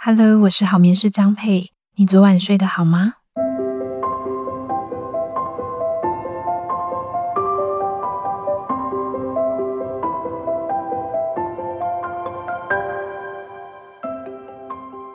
Hello，我是好眠师张佩。你昨晚睡得好吗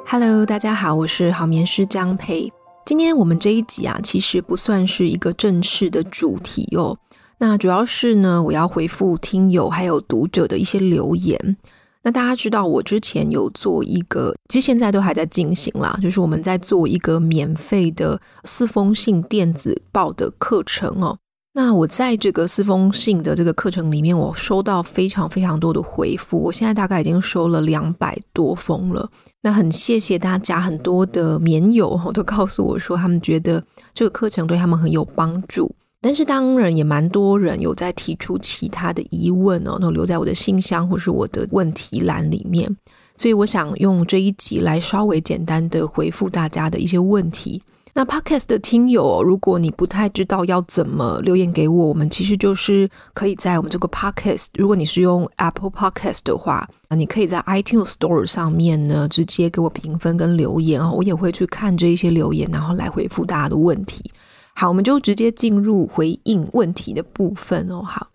？Hello，大家好，我是好眠师张佩。今天我们这一集啊，其实不算是一个正式的主题哦。那主要是呢，我要回复听友还有读者的一些留言。那大家知道，我之前有做一个，其实现在都还在进行啦，就是我们在做一个免费的四封信电子报的课程哦。那我在这个四封信的这个课程里面，我收到非常非常多的回复，我现在大概已经收了两百多封了。那很谢谢大家，很多的棉友都告诉我说，他们觉得这个课程对他们很有帮助。但是当然也蛮多人有在提出其他的疑问哦，都留在我的信箱或是我的问题栏里面，所以我想用这一集来稍微简单的回复大家的一些问题。那 Podcast 的听友，如果你不太知道要怎么留言给我，我们其实就是可以在我们这个 Podcast，如果你是用 Apple Podcast 的话，啊，你可以在 iTunes Store 上面呢直接给我评分跟留言哦，我也会去看这一些留言，然后来回复大家的问题。好，我们就直接进入回应问题的部分哦。好，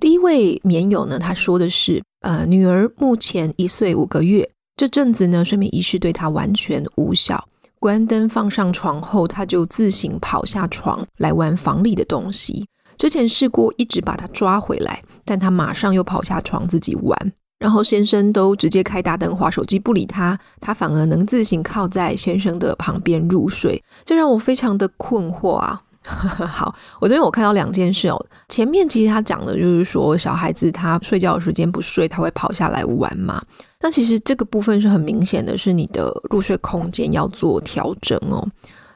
第一位棉友呢，他说的是，呃，女儿目前一岁五个月，这阵子呢，睡眠仪式对她完全无效。关灯放上床后，她就自行跑下床来玩房里的东西。之前试过一直把她抓回来，但她马上又跑下床自己玩。然后先生都直接开大灯滑手机不理他，他反而能自行靠在先生的旁边入睡，这让我非常的困惑啊！好，我这边我看到两件事哦。前面其实他讲的就是说小孩子他睡觉的时间不睡，他会跑下来玩嘛。那其实这个部分是很明显的，是你的入睡空间要做调整哦。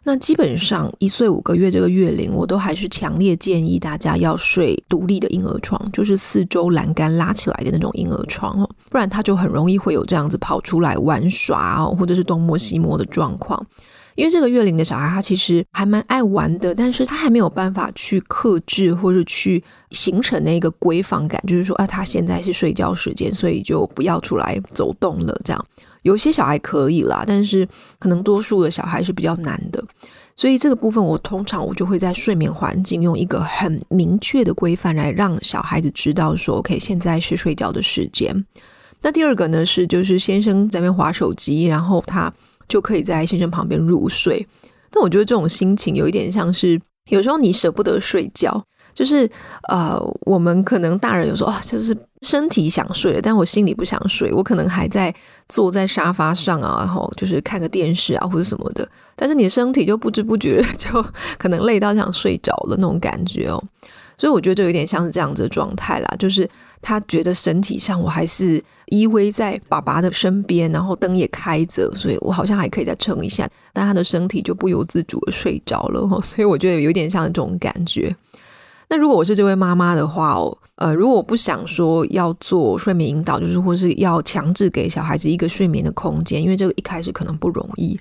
那基本上一岁五个月这个月龄，我都还是强烈建议大家要睡独立的婴儿床，就是四周栏杆拉起来的那种婴儿床哦，不然他就很容易会有这样子跑出来玩耍哦，或者是东摸西摸的状况。因为这个月龄的小孩，他其实还蛮爱玩的，但是他还没有办法去克制或者去形成那个规范感，就是说啊，他现在是睡觉时间，所以就不要出来走动了，这样。有些小孩可以啦，但是可能多数的小孩是比较难的，所以这个部分我通常我就会在睡眠环境用一个很明确的规范来让小孩子知道说，OK，现在是睡觉的时间。那第二个呢是，就是先生在那边滑手机，然后他就可以在先生旁边入睡。但我觉得这种心情有一点像是，有时候你舍不得睡觉。就是呃，我们可能大人有时候啊，就是身体想睡了，但我心里不想睡，我可能还在坐在沙发上啊，然后就是看个电视啊或者什么的，但是你的身体就不知不觉就 可能累到想睡着了那种感觉哦，所以我觉得就有点像是这样子的状态啦，就是他觉得身体上我还是依偎在爸爸的身边，然后灯也开着，所以我好像还可以再撑一下，但他的身体就不由自主的睡着了，所以我觉得有点像这种感觉。那如果我是这位妈妈的话哦，呃，如果我不想说要做睡眠引导，就是或是要强制给小孩子一个睡眠的空间，因为这个一开始可能不容易，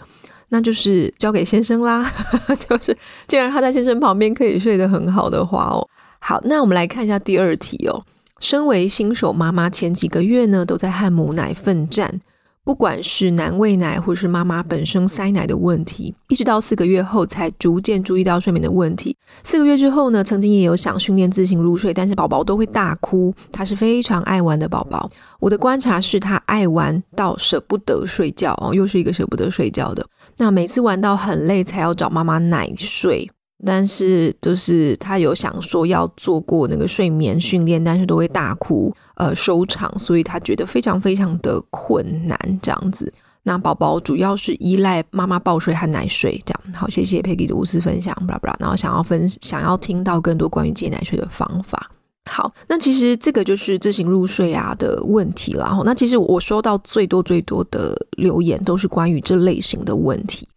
那就是交给先生啦。就是既然他在先生旁边可以睡得很好的话哦，好，那我们来看一下第二题哦。身为新手妈妈，前几个月呢都在和母奶奋战。不管是难喂奶，或是妈妈本身塞奶的问题，一直到四个月后才逐渐注意到睡眠的问题。四个月之后呢，曾经也有想训练自行入睡，但是宝宝都会大哭。他是非常爱玩的宝宝。我的观察是他爱玩到舍不得睡觉哦，又是一个舍不得睡觉的。那每次玩到很累，才要找妈妈奶睡。但是就是他有想说要做过那个睡眠训练，但是都会大哭，呃，收场，所以他觉得非常非常的困难这样子。那宝宝主要是依赖妈妈抱睡和奶睡这样。好，谢谢 Peggy 的无私分享，巴拉巴拉。然后想要分想要听到更多关于戒奶睡的方法。好，那其实这个就是自行入睡啊的问题了。那其实我收到最多最多的留言都是关于这类型的问题。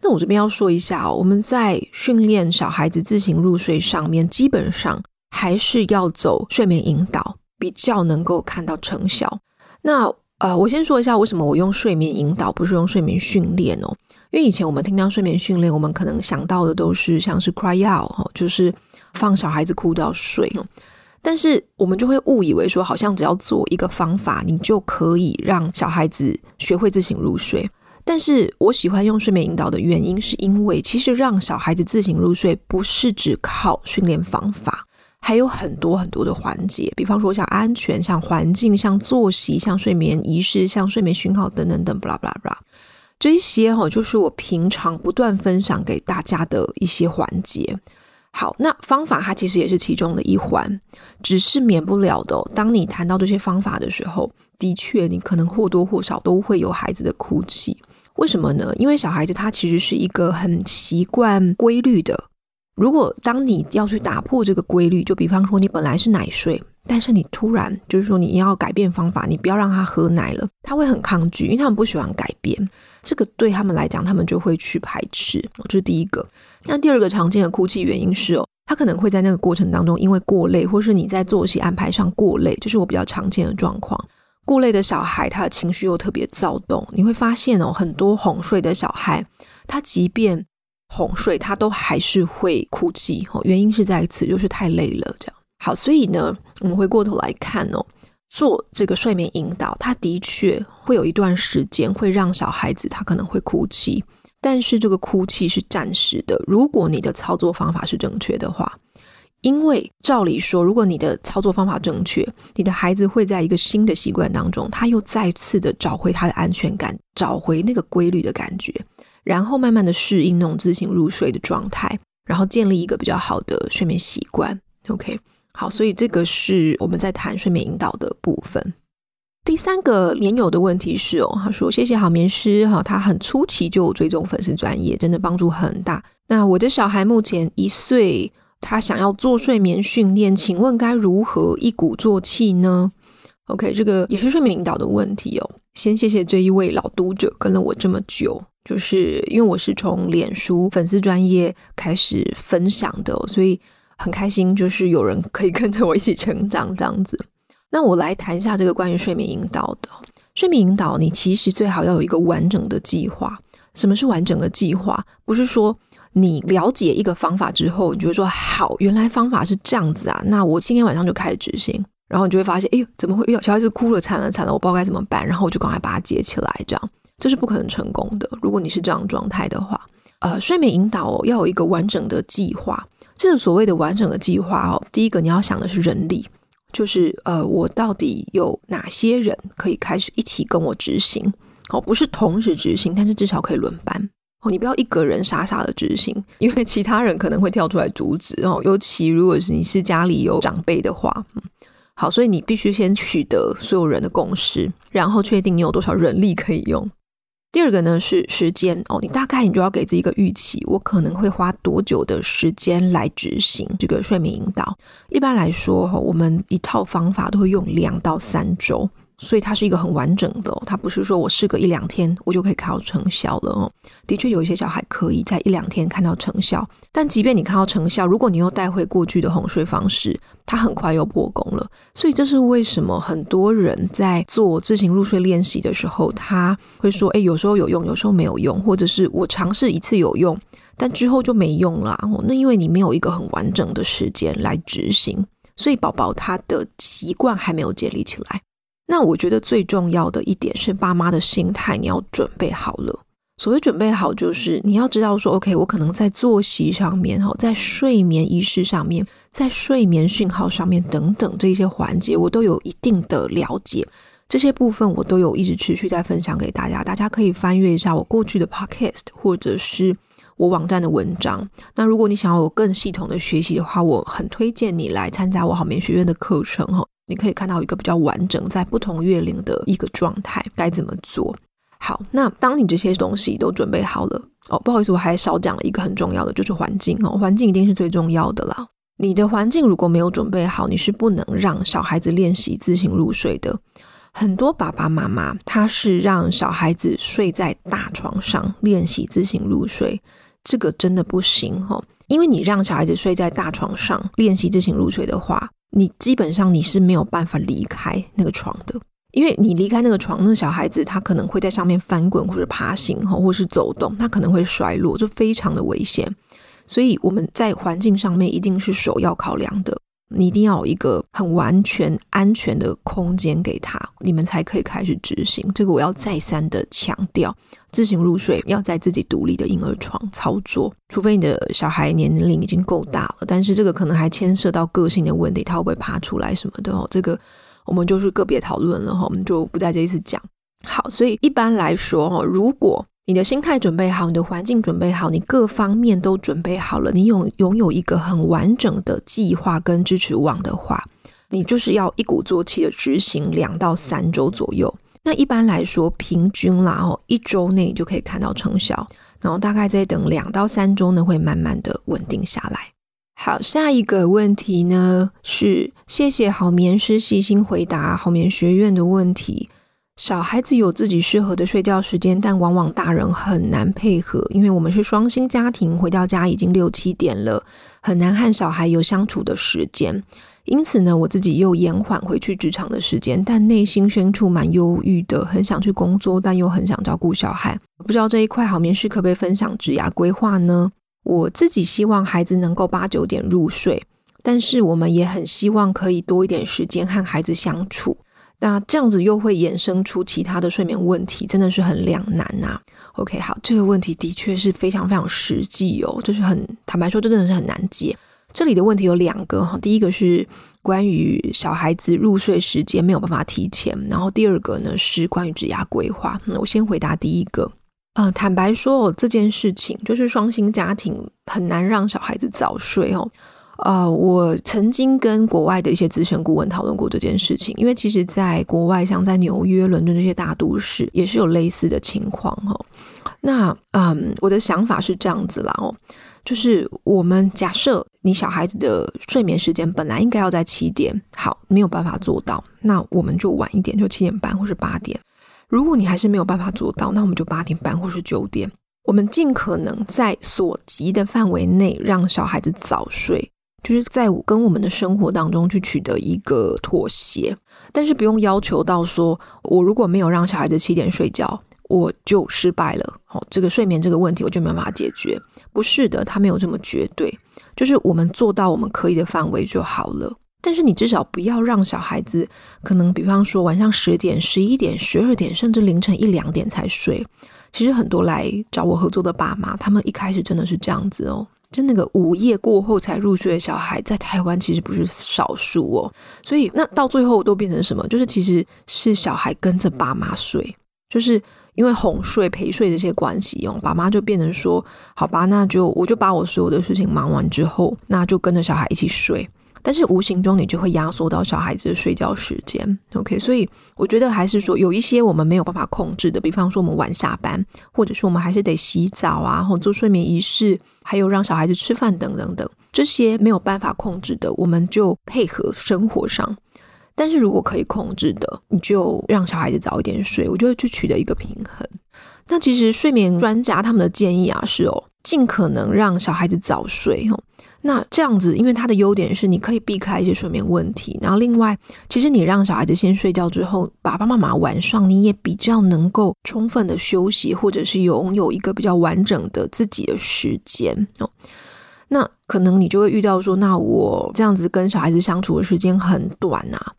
那我这边要说一下，我们在训练小孩子自行入睡上面，基本上还是要走睡眠引导，比较能够看到成效。那呃，我先说一下为什么我用睡眠引导，不是用睡眠训练哦。因为以前我们听到睡眠训练，我们可能想到的都是像是 cry out 哦，就是放小孩子哭到睡。但是我们就会误以为说，好像只要做一个方法，你就可以让小孩子学会自行入睡。但是我喜欢用睡眠引导的原因，是因为其实让小孩子自行入睡，不是只靠训练方法，还有很多很多的环节，比方说像安全、像环境、像作息、像睡眠仪式、像睡眠讯号等等等，巴拉巴拉巴拉，这一些哈，就是我平常不断分享给大家的一些环节。好，那方法它其实也是其中的一环，只是免不了的哦。当你谈到这些方法的时候，的确你可能或多或少都会有孩子的哭泣。为什么呢？因为小孩子他其实是一个很习惯规律的。如果当你要去打破这个规律，就比方说你本来是奶睡，但是你突然就是说你要改变方法，你不要让他喝奶了，他会很抗拒，因为他们不喜欢改变。这个对他们来讲，他们就会去排斥。这是第一个。那第二个常见的哭泣原因是哦，他可能会在那个过程当中因为过累，或是你在作息安排上过累，这是我比较常见的状况。过累的小孩，他的情绪又特别躁动，你会发现哦，很多哄睡的小孩，他即便哄睡，他都还是会哭泣。哦，原因是在此，就是太累了。这样好，所以呢，我们回过头来看哦，做这个睡眠引导，他的确会有一段时间会让小孩子他可能会哭泣，但是这个哭泣是暂时的。如果你的操作方法是正确的话。因为照理说，如果你的操作方法正确，你的孩子会在一个新的习惯当中，他又再次的找回他的安全感，找回那个规律的感觉，然后慢慢的适应那种自行入睡的状态，然后建立一个比较好的睡眠习惯。OK，好，所以这个是我们在谈睡眠引导的部分。第三个年友的问题是哦，他说谢谢好眠师哈，他很初期就追踪粉丝专业，真的帮助很大。那我的小孩目前一岁。他想要做睡眠训练，请问该如何一鼓作气呢？OK，这个也是睡眠引导的问题哦。先谢谢这一位老读者跟了我这么久，就是因为我是从脸书粉丝专业开始分享的，所以很开心，就是有人可以跟着我一起成长这样子。那我来谈一下这个关于睡眠引导的。睡眠引导，你其实最好要有一个完整的计划。什么是完整的计划？不是说。你了解一个方法之后，你就会说好，原来方法是这样子啊，那我今天晚上就开始执行，然后你就会发现，哎呦，怎么会？小孩子哭了，惨了，惨了，我不知道该怎么办，然后我就赶快把它接起来，这样这是不可能成功的。如果你是这样状态的话，呃，睡眠引导，要有一个完整的计划。这个所谓的完整的计划哦，第一个你要想的是人力，就是呃，我到底有哪些人可以开始一起跟我执行？哦，不是同时执行，但是至少可以轮班。你不要一个人傻傻的执行，因为其他人可能会跳出来阻止哦。尤其如果是你是家里有长辈的话，嗯，好，所以你必须先取得所有人的共识，然后确定你有多少人力可以用。第二个呢是时间哦，你大概你就要给自己一个预期，我可能会花多久的时间来执行这个睡眠引导。一般来说，哈我们一套方法都会用两到三周。所以它是一个很完整的，它不是说我试个一两天我就可以看到成效了哦。的确有一些小孩可以在一两天看到成效，但即便你看到成效，如果你又带回过去的哄睡方式，它很快又破功了。所以这是为什么很多人在做自行入睡练习的时候，他会说：“诶，有时候有用，有时候没有用，或者是我尝试一次有用，但之后就没用了。”那因为你没有一个很完整的时间来执行，所以宝宝他的习惯还没有建立起来。那我觉得最重要的一点是，爸妈的心态你要准备好了。所谓准备好，就是你要知道说，OK，我可能在作息上面，哈，在睡眠仪式上面，在睡眠讯号上面等等这些环节，我都有一定的了解。这些部分我都有一直持续在分享给大家，大家可以翻阅一下我过去的 Podcast 或者是我网站的文章。那如果你想要有更系统的学习的话，我很推荐你来参加我好眠学院的课程，哈。你可以看到一个比较完整，在不同月龄的一个状态该怎么做。好，那当你这些东西都准备好了哦，不好意思，我还少讲了一个很重要的，就是环境哦，环境一定是最重要的啦。你的环境如果没有准备好，你是不能让小孩子练习自行入睡的。很多爸爸妈妈他是让小孩子睡在大床上练习自行入睡，这个真的不行哦，因为你让小孩子睡在大床上练习自行入睡的话。你基本上你是没有办法离开那个床的，因为你离开那个床，那个小孩子他可能会在上面翻滚或者爬行哈，或是走动，他可能会摔落，就非常的危险。所以我们在环境上面一定是首要考量的。你一定要有一个很完全安全的空间给他，你们才可以开始执行。这个我要再三的强调，自行入睡要在自己独立的婴儿床操作，除非你的小孩年龄已经够大了，但是这个可能还牵涉到个性的问题，他会不会爬出来什么的哦。这个我们就是个别讨论了哈，我们就不在这一次讲。好，所以一般来说哈，如果你的心态准备好，你的环境准备好，你各方面都准备好了，你有拥有一个很完整的计划跟支持网的话，你就是要一鼓作气的执行两到三周左右。那一般来说，平均啦哦，一周内就可以看到成效，然后大概再等两到三周呢，会慢慢的稳定下来。好，下一个问题呢是，谢谢好眠师细心回答好眠学院的问题。小孩子有自己适合的睡觉时间，但往往大人很难配合，因为我们是双薪家庭，回到家已经六七点了，很难和小孩有相处的时间。因此呢，我自己又延缓回去职场的时间，但内心深处蛮忧郁的，很想去工作，但又很想照顾小孩。不知道这一块好眠师可不可以分享职涯规划呢？我自己希望孩子能够八九点入睡，但是我们也很希望可以多一点时间和孩子相处。那这样子又会衍生出其他的睡眠问题，真的是很两难呐、啊。OK，好，这个问题的确是非常非常实际哦，就是很坦白说，这真的是很难解。这里的问题有两个哈，第一个是关于小孩子入睡时间没有办法提前，然后第二个呢是关于职涯规划。那我先回答第一个，呃，坦白说，这件事情就是双薪家庭很难让小孩子早睡哦。呃，我曾经跟国外的一些资深顾问讨论过这件事情，因为其实在国外，像在纽约、伦敦这些大都市，也是有类似的情况哈。那嗯，我的想法是这样子啦哦，就是我们假设你小孩子的睡眠时间本来应该要在七点，好，没有办法做到，那我们就晚一点，就七点半或是八点。如果你还是没有办法做到，那我们就八点半或是九点，我们尽可能在所及的范围内让小孩子早睡。就是在跟我们的生活当中去取得一个妥协，但是不用要求到说，我如果没有让小孩子七点睡觉，我就失败了。好，这个睡眠这个问题我就没有办法解决。不是的，他没有这么绝对，就是我们做到我们可以的范围就好了。但是你至少不要让小孩子可能，比方说晚上十点、十一点、十二点，甚至凌晨一两点才睡。其实很多来找我合作的爸妈，他们一开始真的是这样子哦。就那个午夜过后才入睡的小孩，在台湾其实不是少数哦。所以那到最后都变成什么？就是其实是小孩跟着爸妈睡，就是因为哄睡、陪睡这些关系哦，爸妈就变成说：“好吧，那就我就把我所有的事情忙完之后，那就跟着小孩一起睡。”但是无形中你就会压缩到小孩子的睡觉时间，OK？所以我觉得还是说有一些我们没有办法控制的，比方说我们晚下班，或者是我们还是得洗澡啊，或做睡眠仪式，还有让小孩子吃饭等等等，这些没有办法控制的，我们就配合生活上。但是如果可以控制的，你就让小孩子早一点睡，我就会去取得一个平衡。那其实睡眠专家他们的建议啊是哦，尽可能让小孩子早睡哦。那这样子，因为它的优点是你可以避开一些睡眠问题，然后另外，其实你让小孩子先睡觉之后，爸爸妈妈晚上你也比较能够充分的休息，或者是拥有一个比较完整的自己的时间哦。那可能你就会遇到说，那我这样子跟小孩子相处的时间很短啊。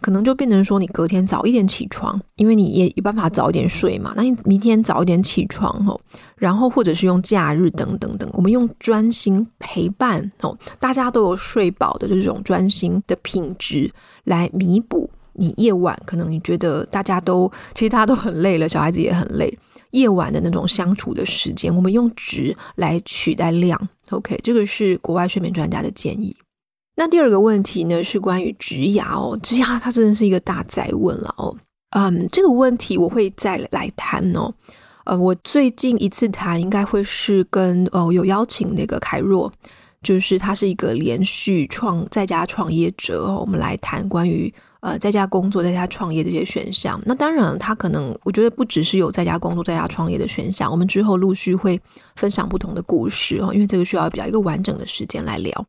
可能就变成说，你隔天早一点起床，因为你也有办法早一点睡嘛。那你明天早一点起床哦，然后或者是用假日等等等，我们用专心陪伴哦，大家都有睡饱的这种专心的品质来弥补你夜晚可能你觉得大家都其实大家都很累了，小孩子也很累，夜晚的那种相处的时间，我们用值来取代量。OK，这个是国外睡眠专家的建议。那第二个问题呢，是关于职涯哦，职涯它真的是一个大灾问了哦。嗯，这个问题我会再来谈哦。呃，我最近一次谈应该会是跟哦有邀请那个凯若，就是他是一个连续创在家创业者，我们来谈关于呃在家工作、在家创业这些选项。那当然，他可能我觉得不只是有在家工作、在家创业的选项，我们之后陆续会分享不同的故事哦，因为这个需要比较一个完整的时间来聊。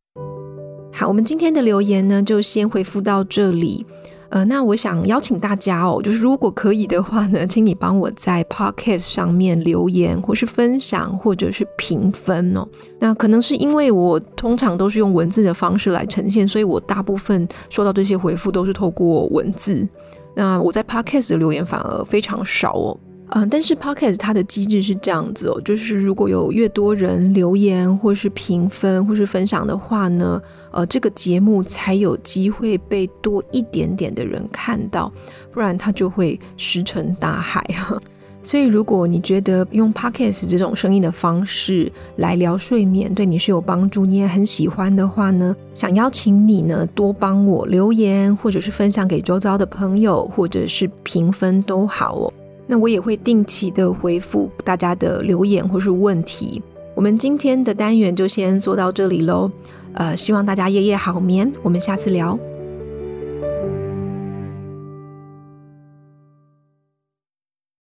好，我们今天的留言呢，就先回复到这里。呃，那我想邀请大家哦，就是如果可以的话呢，请你帮我在 Podcast 上面留言，或是分享，或者是评分哦。那可能是因为我通常都是用文字的方式来呈现，所以我大部分收到这些回复都是透过文字。那我在 Podcast 的留言反而非常少哦。嗯，但是 Podcast 它的机制是这样子哦，就是如果有越多人留言或是评分或是分享的话呢，呃，这个节目才有机会被多一点点的人看到，不然它就会石沉大海啊。所以如果你觉得用 Podcast 这种声音的方式来聊睡眠对你是有帮助，你也很喜欢的话呢，想邀请你呢多帮我留言，或者是分享给周遭的朋友，或者是评分都好哦。那我也会定期的回复大家的留言或是问题。我们今天的单元就先做到这里喽，呃，希望大家夜夜好眠，我们下次聊。